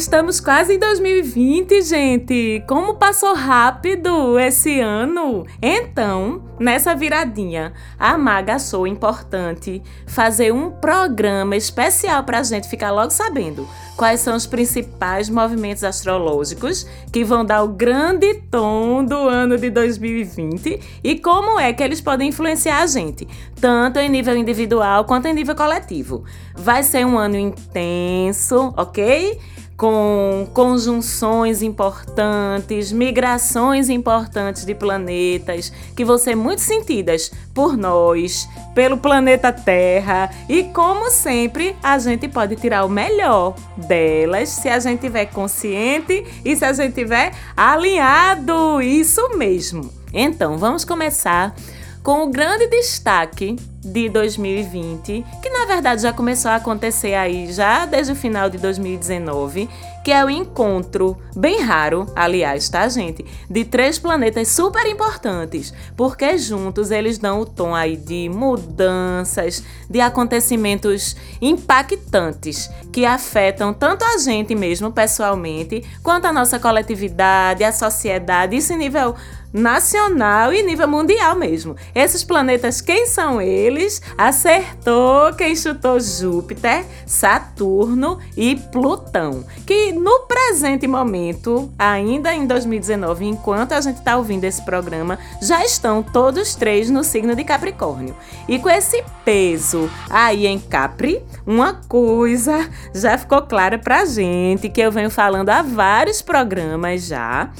Estamos quase em 2020, gente! Como passou rápido esse ano! Então, nessa viradinha, a Maga achou importante fazer um programa especial para a gente ficar logo sabendo quais são os principais movimentos astrológicos que vão dar o grande tom do ano de 2020 e como é que eles podem influenciar a gente, tanto em nível individual quanto em nível coletivo. Vai ser um ano intenso, ok? Com conjunções importantes, migrações importantes de planetas que vão ser muito sentidas por nós, pelo planeta Terra e como sempre a gente pode tirar o melhor delas se a gente tiver consciente e se a gente tiver alinhado, isso mesmo. Então, vamos começar com o grande destaque de 2020, que na verdade já começou a acontecer aí já desde o final de 2019, que é o encontro, bem raro, aliás, tá, gente, de três planetas super importantes, porque juntos eles dão o tom aí de mudanças, de acontecimentos impactantes que afetam tanto a gente mesmo pessoalmente, quanto a nossa coletividade, a sociedade, isso em nível nacional e nível mundial mesmo. Esses planetas, quem são eles? Acertou quem chutou Júpiter, Saturno e Plutão, que no presente momento, ainda em 2019, enquanto a gente está ouvindo esse programa, já estão todos três no signo de Capricórnio. E com esse peso aí em Capri, uma coisa já ficou clara pra gente que eu venho falando há vários programas já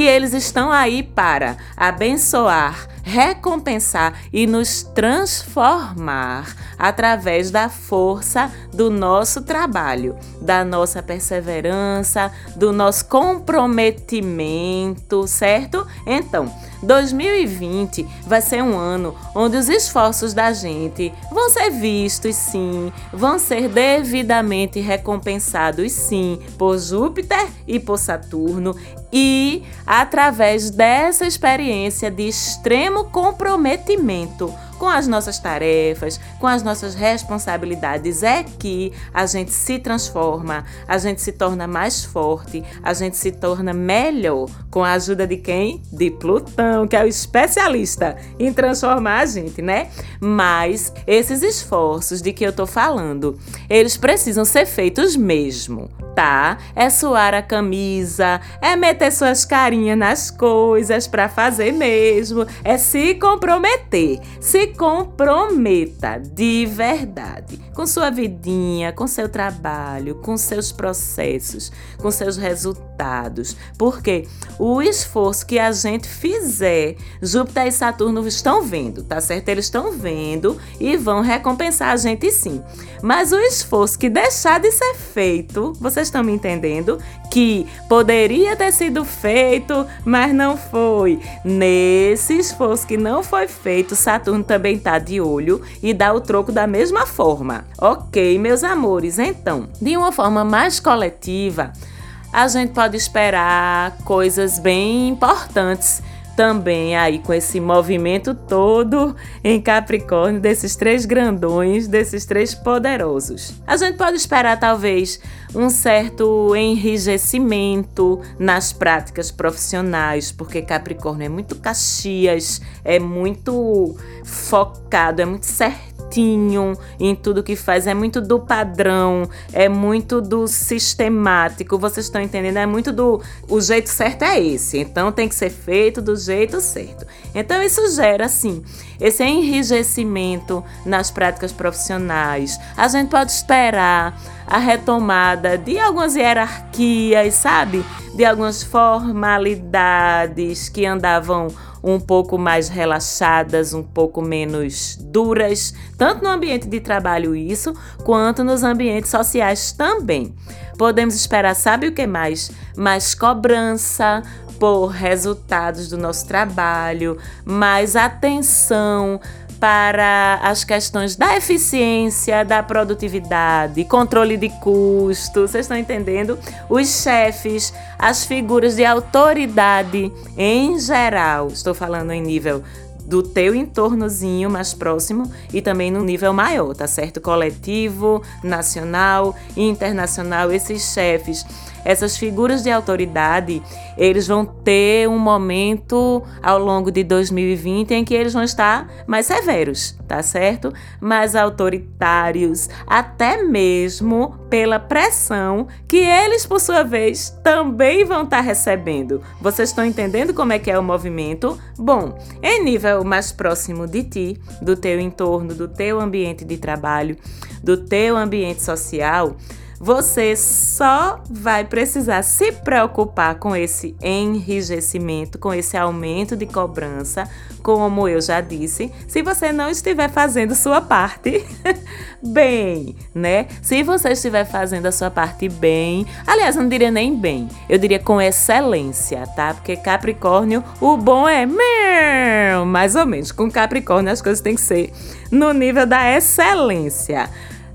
que eles estão aí para abençoar, recompensar e nos transformar através da força do nosso trabalho, da nossa perseverança, do nosso comprometimento, certo? Então, 2020 vai ser um ano onde os esforços da gente vão ser vistos, sim, vão ser devidamente recompensados, sim, por Júpiter e por Saturno, e através dessa experiência de extremo comprometimento com as nossas tarefas, com as nossas responsabilidades, é que a gente se transforma, a gente se torna mais forte, a gente se torna melhor com a ajuda de quem? De Plutão, que é o especialista em transformar a gente, né? Mas esses esforços de que eu tô falando, eles precisam ser feitos mesmo tá? É suar a camisa, é meter suas carinhas nas coisas para fazer mesmo, é se comprometer. Se comprometa de verdade com sua vidinha, com seu trabalho, com seus processos, com seus resultados. Porque o esforço que a gente fizer, Júpiter e Saturno estão vendo, tá certo? Eles estão vendo e vão recompensar a gente sim. Mas o esforço que deixar de ser feito, vocês estão me entendendo? Que poderia ter sido feito, mas não foi. Nesse esforço que não foi feito, Saturno também tá de olho e dá o troco da mesma forma. Ok, meus amores, então, de uma forma mais coletiva, a gente pode esperar coisas bem importantes também aí com esse movimento todo em Capricórnio, desses três grandões, desses três poderosos. A gente pode esperar talvez um certo enrijecimento nas práticas profissionais, porque Capricórnio é muito caxias, é muito focado, é muito certo certinho em tudo que faz, é muito do padrão, é muito do sistemático. Vocês estão entendendo? É muito do o jeito certo é esse, então tem que ser feito do jeito certo. Então isso gera assim esse enrijecimento nas práticas profissionais. A gente pode esperar a retomada de algumas hierarquias, sabe? De algumas formalidades que andavam um pouco mais relaxadas, um pouco menos duras, tanto no ambiente de trabalho isso, quanto nos ambientes sociais também. Podemos esperar, sabe o que mais? Mais cobrança por resultados do nosso trabalho, mais atenção para as questões da eficiência, da produtividade, controle de custos, vocês estão entendendo? Os chefes, as figuras de autoridade em geral, estou falando em nível do teu entornozinho mais próximo e também no nível maior, tá certo? Coletivo, nacional e internacional, esses chefes essas figuras de autoridade, eles vão ter um momento ao longo de 2020 em que eles vão estar mais severos, tá certo? Mais autoritários, até mesmo pela pressão que eles, por sua vez, também vão estar recebendo. Vocês estão entendendo como é que é o movimento? Bom, em nível mais próximo de ti, do teu entorno, do teu ambiente de trabalho, do teu ambiente social, você só vai precisar se preocupar com esse enrijecimento, com esse aumento de cobrança, como eu já disse, se você não estiver fazendo sua parte bem, né? Se você estiver fazendo a sua parte bem, aliás, eu não diria nem bem, eu diria com excelência, tá? Porque Capricórnio, o bom é mais ou menos. Com Capricórnio as coisas têm que ser no nível da excelência.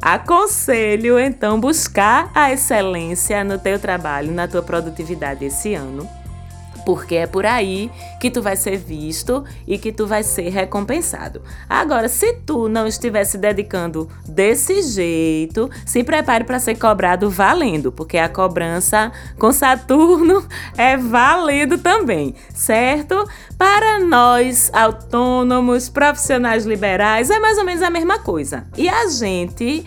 Aconselho então buscar a excelência no teu trabalho, na tua produtividade esse ano, porque é por aí que tu vai ser visto e que tu vai ser recompensado. Agora, se tu não estiver se dedicando desse jeito, se prepare para ser cobrado valendo, porque a cobrança com Saturno é valendo também, certo? Para nós autônomos, profissionais liberais, é mais ou menos a mesma coisa. E a gente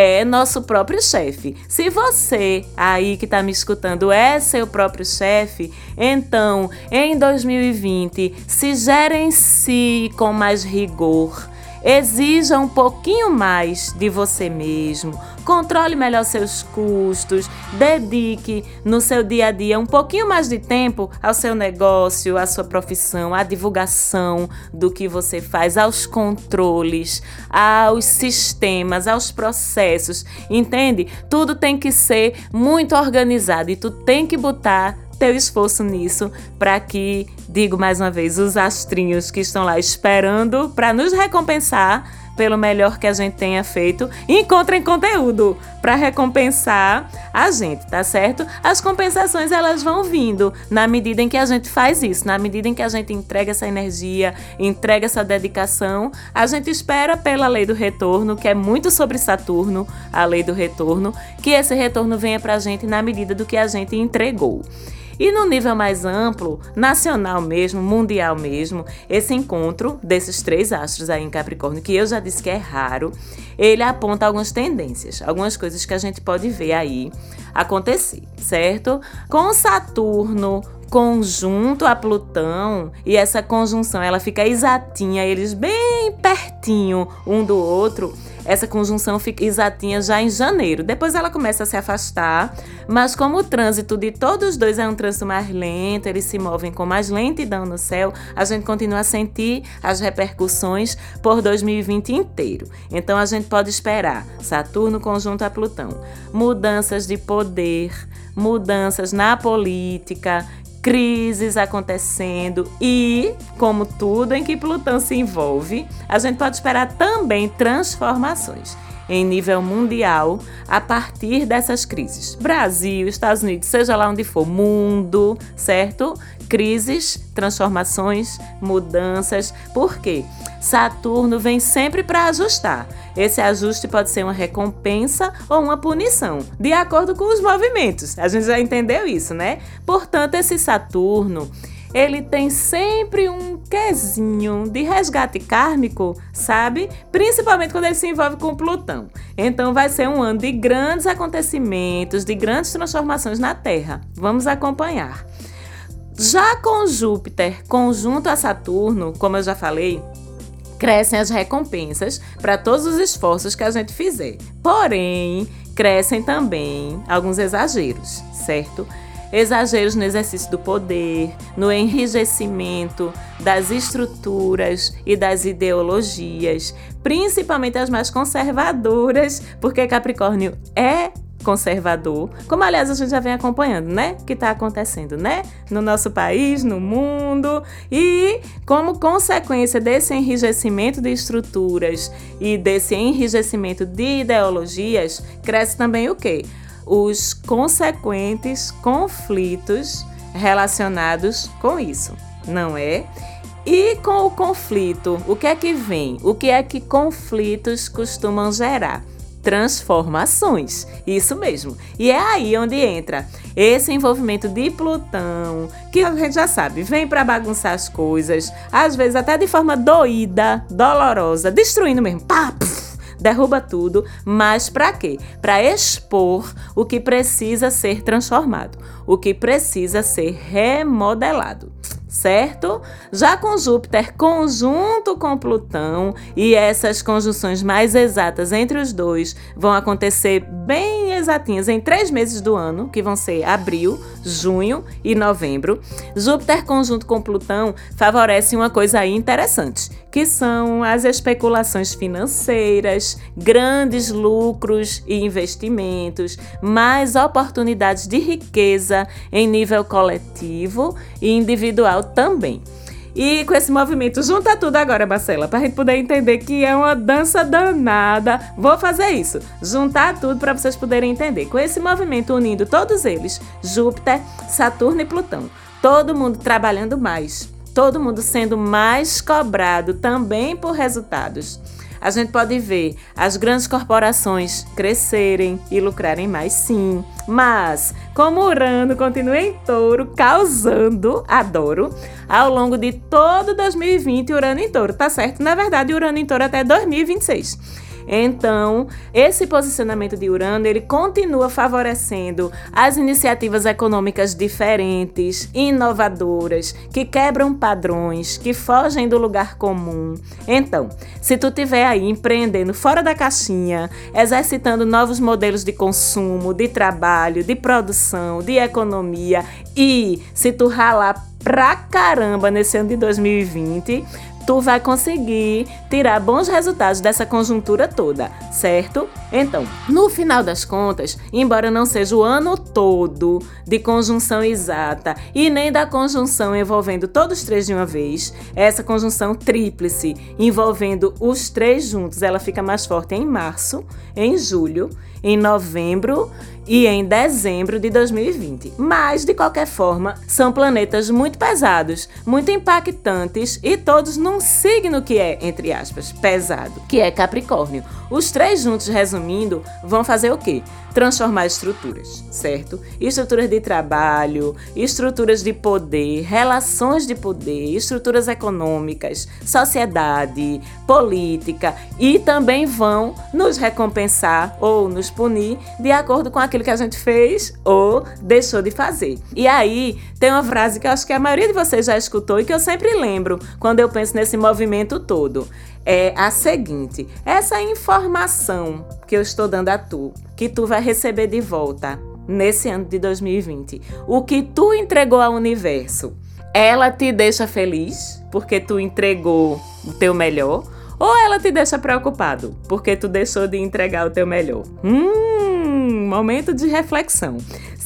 é nosso próprio chefe. Se você aí que está me escutando é seu próprio chefe, então em 2020 se gerencie com mais rigor Exija um pouquinho mais de você mesmo, controle melhor seus custos, dedique no seu dia a dia um pouquinho mais de tempo ao seu negócio, à sua profissão, à divulgação do que você faz, aos controles, aos sistemas, aos processos, entende? Tudo tem que ser muito organizado e tu tem que botar teu esforço nisso para que, digo mais uma vez, os astrinhos que estão lá esperando para nos recompensar pelo melhor que a gente tenha feito, encontrem conteúdo para recompensar a gente, tá certo? As compensações elas vão vindo na medida em que a gente faz isso, na medida em que a gente entrega essa energia, entrega essa dedicação, a gente espera pela lei do retorno, que é muito sobre Saturno, a lei do retorno, que esse retorno venha para a gente na medida do que a gente entregou. E no nível mais amplo, nacional mesmo, mundial mesmo, esse encontro desses três astros aí em Capricórnio, que eu já disse que é raro, ele aponta algumas tendências, algumas coisas que a gente pode ver aí acontecer, certo? Com Saturno conjunto a Plutão e essa conjunção ela fica exatinha, eles bem pertinho um do outro essa conjunção fica exatinha já em janeiro. Depois ela começa a se afastar, mas como o trânsito de todos os dois é um trânsito mais lento, eles se movem com mais lentidão no céu, a gente continua a sentir as repercussões por 2020 inteiro. Então a gente pode esperar Saturno conjunto a Plutão, mudanças de poder, mudanças na política, crises acontecendo e, como tudo em que Plutão se envolve, a gente pode esperar também transformações em nível mundial a partir dessas crises. Brasil, Estados Unidos, seja lá onde for, mundo, certo? Crises, transformações, mudanças. Por quê? Saturno vem sempre para ajustar. Esse ajuste pode ser uma recompensa ou uma punição, de acordo com os movimentos. A gente já entendeu isso, né? Portanto, esse Saturno ele tem sempre um quezinho de resgate kármico, sabe? Principalmente quando ele se envolve com Plutão. Então vai ser um ano de grandes acontecimentos, de grandes transformações na Terra. Vamos acompanhar. Já com Júpiter conjunto a Saturno, como eu já falei, crescem as recompensas para todos os esforços que a gente fizer. Porém, crescem também alguns exageros, certo? Exageros no exercício do poder, no enrijecimento das estruturas e das ideologias, principalmente as mais conservadoras, porque Capricórnio é conservador, como aliás a gente já vem acompanhando, né? Que está acontecendo, né? No nosso país, no mundo. E como consequência desse enrijecimento de estruturas e desse enrijecimento de ideologias, cresce também o quê? Os consequentes conflitos relacionados com isso, não é? E com o conflito, o que é que vem? O que é que conflitos costumam gerar? transformações. Isso mesmo. E é aí onde entra esse envolvimento de Plutão, que a gente já sabe, vem para bagunçar as coisas, às vezes até de forma doída, dolorosa, destruindo mesmo. Pá, puf, derruba tudo, mas para quê? Para expor o que precisa ser transformado, o que precisa ser remodelado certo? Já com Júpiter conjunto com Plutão e essas conjunções mais exatas entre os dois vão acontecer bem exatinhas em três meses do ano, que vão ser abril, junho e novembro. Júpiter conjunto com Plutão favorece uma coisa aí interessante, que são as especulações financeiras, grandes lucros e investimentos, mais oportunidades de riqueza em nível coletivo e individual também. E com esse movimento, junta tudo agora, Marcela, para a gente poder entender que é uma dança danada. Vou fazer isso, juntar tudo para vocês poderem entender. Com esse movimento unindo todos eles, Júpiter, Saturno e Plutão, todo mundo trabalhando mais, todo mundo sendo mais cobrado também por resultados a gente pode ver as grandes corporações crescerem e lucrarem mais, sim. Mas, como Urano continua em touro, causando, adoro, ao longo de todo 2020, Urano em touro, tá certo? Na verdade, Urano em touro até 2026. Então, esse posicionamento de Urano, ele continua favorecendo as iniciativas econômicas diferentes, inovadoras, que quebram padrões, que fogem do lugar comum. Então, se tu tiver aí empreendendo fora da caixinha, exercitando novos modelos de consumo, de trabalho, de produção, de economia e se tu ralar pra caramba nesse ano de 2020, tu vai conseguir tirar bons resultados dessa conjuntura toda, certo? Então, no final das contas, embora não seja o ano todo de conjunção exata e nem da conjunção envolvendo todos os três de uma vez, essa conjunção tríplice envolvendo os três juntos, ela fica mais forte em março, em julho, em novembro e em dezembro de 2020. Mas, de qualquer forma, são planetas muito pesados, muito impactantes e todos num signo que é, entre aspas, pesado, que é Capricórnio. Os três juntos, resumindo, vão fazer o quê? Transformar estruturas, certo? Estruturas de trabalho, estruturas de poder, relações de poder, estruturas econômicas, sociedade, política e também vão nos recompensar ou nos punir de acordo com aquilo que a gente fez ou deixou de fazer. E aí tem uma frase que eu acho que a maioria de vocês já escutou e que eu sempre lembro quando eu penso nesse movimento todo é a seguinte: essa informação que eu estou dando a tu, que tu vai receber de volta nesse ano de 2020, o que tu entregou ao universo, ela te deixa feliz porque tu entregou o teu melhor? Ou ela te deixa preocupado porque tu deixou de entregar o teu melhor? Hum, momento de reflexão.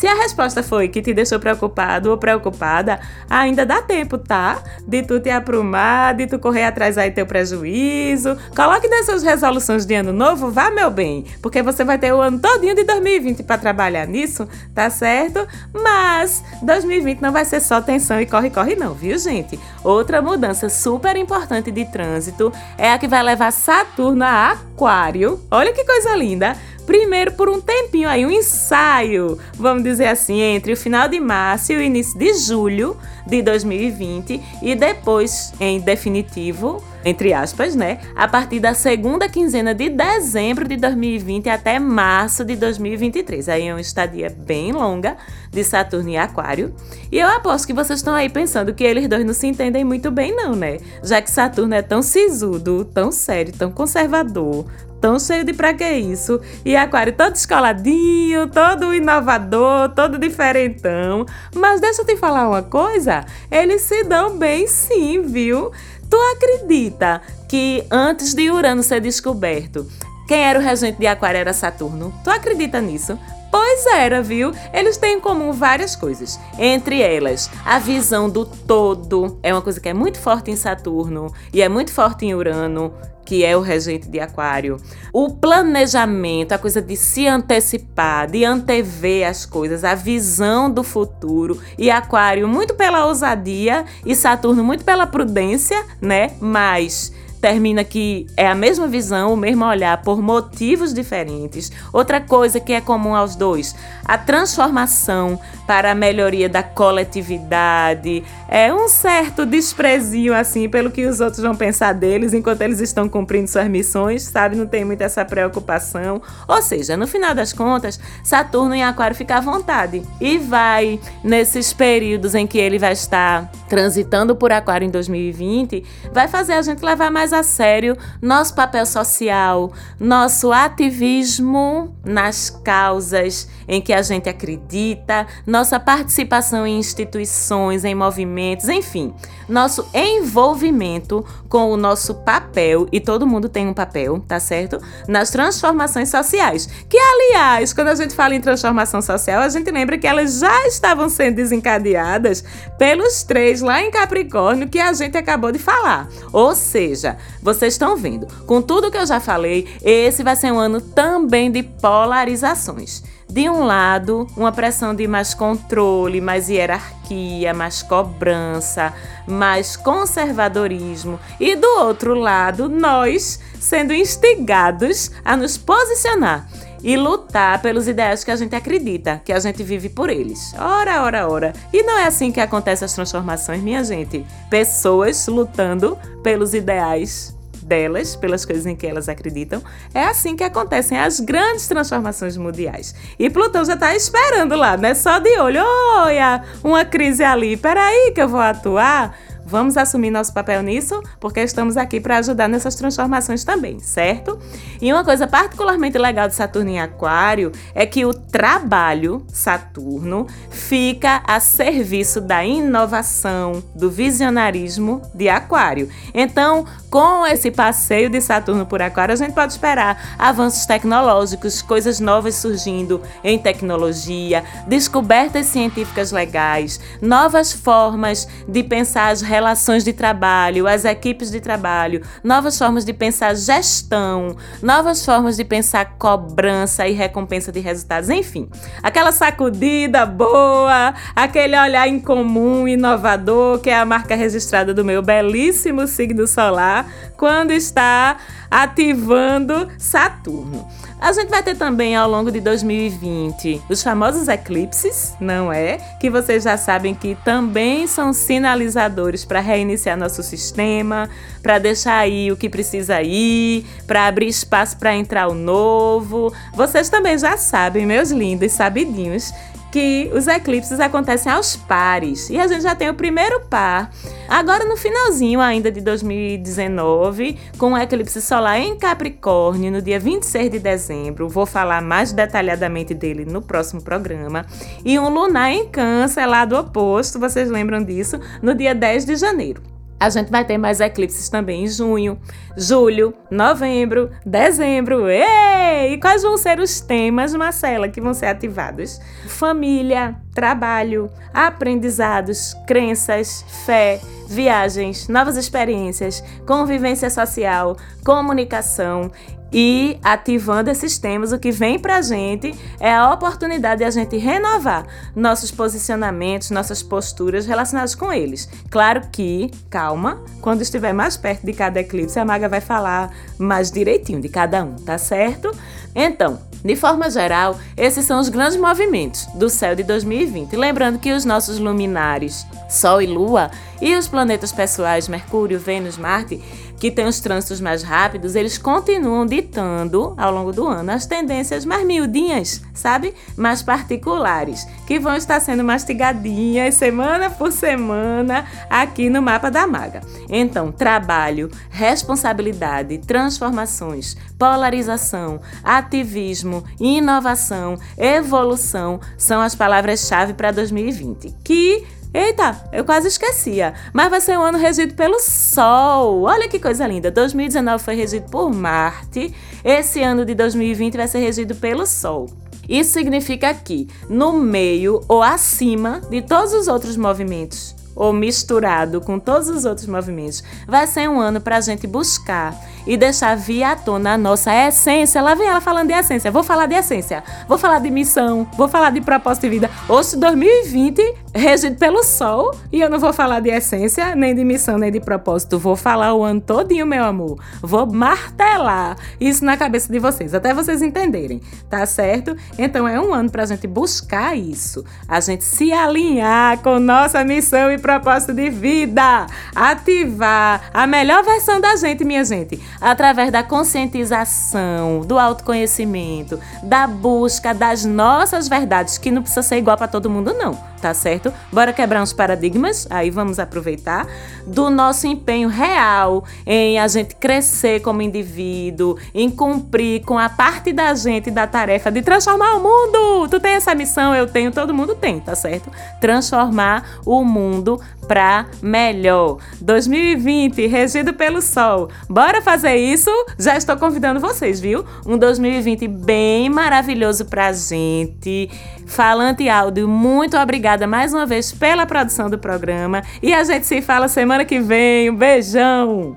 Se a resposta foi que te deixou preocupado ou preocupada, ainda dá tempo, tá? De tu te aprumar, de tu correr atrás aí teu prejuízo. Coloque nessas resoluções de ano novo, vá meu bem, porque você vai ter o ano todinho de 2020 para trabalhar nisso, tá certo? Mas 2020 não vai ser só tensão e corre corre não, viu, gente? Outra mudança super importante de trânsito é a que vai levar Saturno a Aquário. Olha que coisa linda! Primeiro por um tempinho aí, um ensaio, vamos dizer assim, entre o final de março e o início de julho de 2020 e depois, em definitivo, entre aspas, né, a partir da segunda quinzena de dezembro de 2020 até março de 2023. Aí é uma estadia bem longa de Saturno e Aquário. E eu aposto que vocês estão aí pensando que eles dois não se entendem muito bem não, né? Já que Saturno é tão sisudo, tão sério, tão conservador, tão cheio de pra que isso. E Aquário todo escoladinho, todo inovador, todo diferentão. Mas deixa eu te falar uma coisa, eles se dão bem sim, viu? Tu acredita que antes de Urano ser descoberto, quem era o regente de Aquário era Saturno? Tu acredita nisso? Pois era, viu? Eles têm em comum várias coisas. Entre elas, a visão do todo é uma coisa que é muito forte em Saturno e é muito forte em Urano que é o regente de Aquário. O planejamento, a coisa de se antecipar, de antever as coisas, a visão do futuro. E Aquário muito pela ousadia e Saturno muito pela prudência, né? Mas termina que é a mesma visão, o mesmo olhar por motivos diferentes. Outra coisa que é comum aos dois, a transformação para a melhoria da coletividade. É um certo desprezinho assim pelo que os outros vão pensar deles enquanto eles estão cumprindo suas missões, sabe? Não tem muita essa preocupação. Ou seja, no final das contas, Saturno em Aquário fica à vontade e vai nesses períodos em que ele vai estar transitando por Aquário em 2020, vai fazer a gente levar mais a sério nosso papel social, nosso ativismo nas causas em que a gente acredita, nossa participação em instituições, em movimentos, enfim, nosso envolvimento com o nosso papel, e todo mundo tem um papel, tá certo? Nas transformações sociais. Que, aliás, quando a gente fala em transformação social, a gente lembra que elas já estavam sendo desencadeadas pelos três lá em Capricórnio que a gente acabou de falar. Ou seja, vocês estão vendo, com tudo que eu já falei, esse vai ser um ano também de polarizações. De um lado, uma pressão de mais controle, mais hierarquia, mais cobrança, mais conservadorismo, e do outro lado, nós sendo instigados a nos posicionar e lutar pelos ideais que a gente acredita, que a gente vive por eles. Ora, ora, ora. E não é assim que acontecem as transformações, minha gente. Pessoas lutando pelos ideais delas, pelas coisas em que elas acreditam. É assim que acontecem as grandes transformações mundiais. E Plutão já está esperando lá, né? Só de olho. Olha, uma crise ali. Peraí que eu vou atuar. Vamos assumir nosso papel nisso, porque estamos aqui para ajudar nessas transformações também, certo? E uma coisa particularmente legal de Saturno em Aquário é que o trabalho Saturno fica a serviço da inovação, do visionarismo de Aquário. Então, com esse passeio de Saturno por Aquário, a gente pode esperar avanços tecnológicos, coisas novas surgindo em tecnologia, descobertas científicas legais, novas formas de pensar as relações de trabalho, as equipes de trabalho, novas formas de pensar gestão, novas formas de pensar cobrança e recompensa de resultados, enfim, aquela sacudida boa, aquele olhar incomum, inovador, que é a marca registrada do meu belíssimo signo solar, quando está ativando Saturno. A gente vai ter também ao longo de 2020 os famosos eclipses, não é? Que vocês já sabem que também são sinalizadores para reiniciar nosso sistema, para deixar aí o que precisa ir, para abrir espaço para entrar o novo. Vocês também já sabem, meus lindos sabidinhos, que os eclipses acontecem aos pares. E a gente já tem o primeiro par, agora no finalzinho ainda de 2019, com o eclipse solar em Capricórnio, no dia 26 de dezembro. Vou falar mais detalhadamente dele no próximo programa. E um lunar em Câncer, lá do oposto, vocês lembram disso, no dia 10 de janeiro. A gente vai ter mais eclipses também em junho, julho, novembro, dezembro. Ei! E quais vão ser os temas, Marcela, que vão ser ativados? Família, trabalho, aprendizados, crenças, fé, viagens, novas experiências, convivência social, comunicação e ativando esses temas, o que vem para a gente é a oportunidade de a gente renovar nossos posicionamentos, nossas posturas relacionadas com eles. Claro que, calma, quando estiver mais perto de cada eclipse, a maga vai falar mais direitinho de cada um, tá certo? Então, de forma geral, esses são os grandes movimentos do céu de 2020. Lembrando que os nossos luminares, Sol e Lua, e os planetas pessoais, Mercúrio, Vênus, Marte, que têm os trânsitos mais rápidos, eles continuam ditando ao longo do ano as tendências mais miudinhas, sabe? Mais particulares, que vão estar sendo mastigadinhas semana por semana aqui no mapa da maga. Então, trabalho, responsabilidade, transformações, polarização, ativismo, inovação, evolução são as palavras-chave para 2020, que Eita, eu quase esquecia. Mas vai ser um ano regido pelo Sol. Olha que coisa linda. 2019 foi regido por Marte. Esse ano de 2020 vai ser regido pelo Sol. Isso significa que, no meio ou acima de todos os outros movimentos ou misturado com todos os outros movimentos, vai ser um ano para a gente buscar e deixar vir à tona a nossa essência. Lá vem ela falando de essência. Vou falar de essência, vou falar de missão, vou falar de propósito de vida. Hoje, 2020, regido pelo sol, e eu não vou falar de essência, nem de missão, nem de propósito. Vou falar o ano todinho, meu amor. Vou martelar isso na cabeça de vocês, até vocês entenderem, tá certo? Então é um ano pra gente buscar isso, a gente se alinhar com nossa missão e propósito de vida, ativar a melhor versão da gente, minha gente através da conscientização, do autoconhecimento, da busca das nossas verdades, que não precisa ser igual para todo mundo, não, tá certo? Bora quebrar uns paradigmas, aí vamos aproveitar do nosso empenho real em a gente crescer como indivíduo, em cumprir com a parte da gente da tarefa de transformar o mundo. Tu tem essa missão, eu tenho, todo mundo tem, tá certo? Transformar o mundo para melhor. 2020, regido pelo sol. Bora fazer isso? Já estou convidando vocês, viu? Um 2020 bem maravilhoso pra gente. Falante Áudio, muito obrigada mais uma vez pela produção do programa e a gente se fala semana que vem. Um beijão!